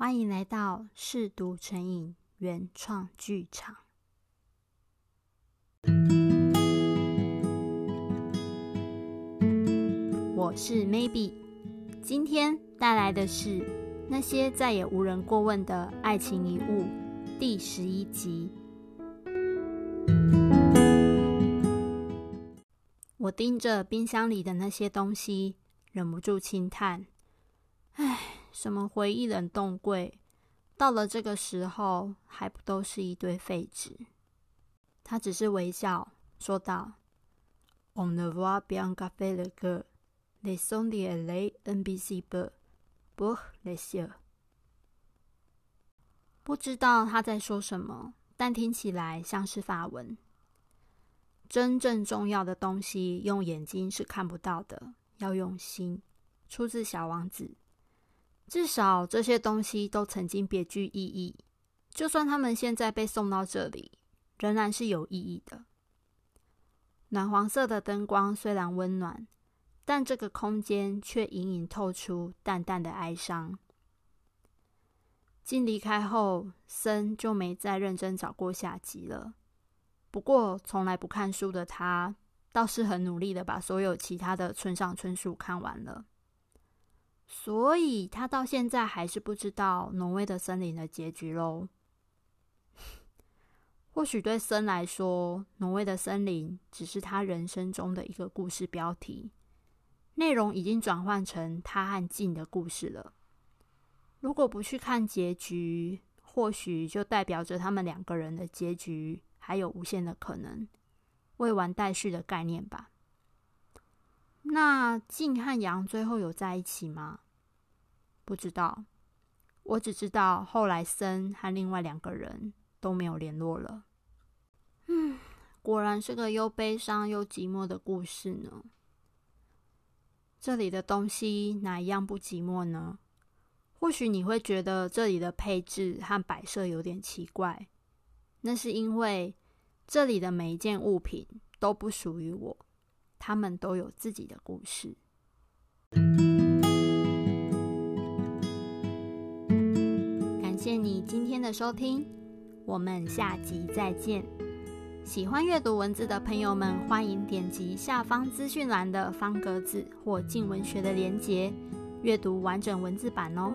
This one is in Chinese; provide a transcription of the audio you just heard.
欢迎来到嗜读成瘾原创剧场。我是 Maybe，今天带来的是那些再也无人过问的爱情遗物第十一集。我盯着冰箱里的那些东西，忍不住轻叹：“唉。”什么回忆冷冻柜，到了这个时候还不都是一堆废纸？他只是微笑说道：“On ne voit bien qu'avec le cœur, les sons sont invisibles pour les yeux。”不知道他在说什么，但听起来像是法文。真正重要的东西，用眼睛是看不到的，要用心。出自《小王子》。至少这些东西都曾经别具意义，就算他们现在被送到这里，仍然是有意义的。暖黄色的灯光虽然温暖，但这个空间却隐隐透出淡淡的哀伤。静离开后，森就没再认真找过下集了。不过，从来不看书的他，倒是很努力的把所有其他的村上春树看完了。所以他到现在还是不知道挪威的森林的结局喽。或许对森来说，挪威的森林只是他人生中的一个故事标题，内容已经转换成他和静的故事了。如果不去看结局，或许就代表着他们两个人的结局还有无限的可能，未完待续的概念吧。那静和阳最后有在一起吗？不知道，我只知道后来森和另外两个人都没有联络了。嗯，果然是个又悲伤又寂寞的故事呢。这里的东西哪一样不寂寞呢？或许你会觉得这里的配置和摆设有点奇怪，那是因为这里的每一件物品都不属于我。他们都有自己的故事。感谢你今天的收听，我们下集再见。喜欢阅读文字的朋友们，欢迎点击下方资讯栏的方格子或镜文学的连结，阅读完整文字版哦。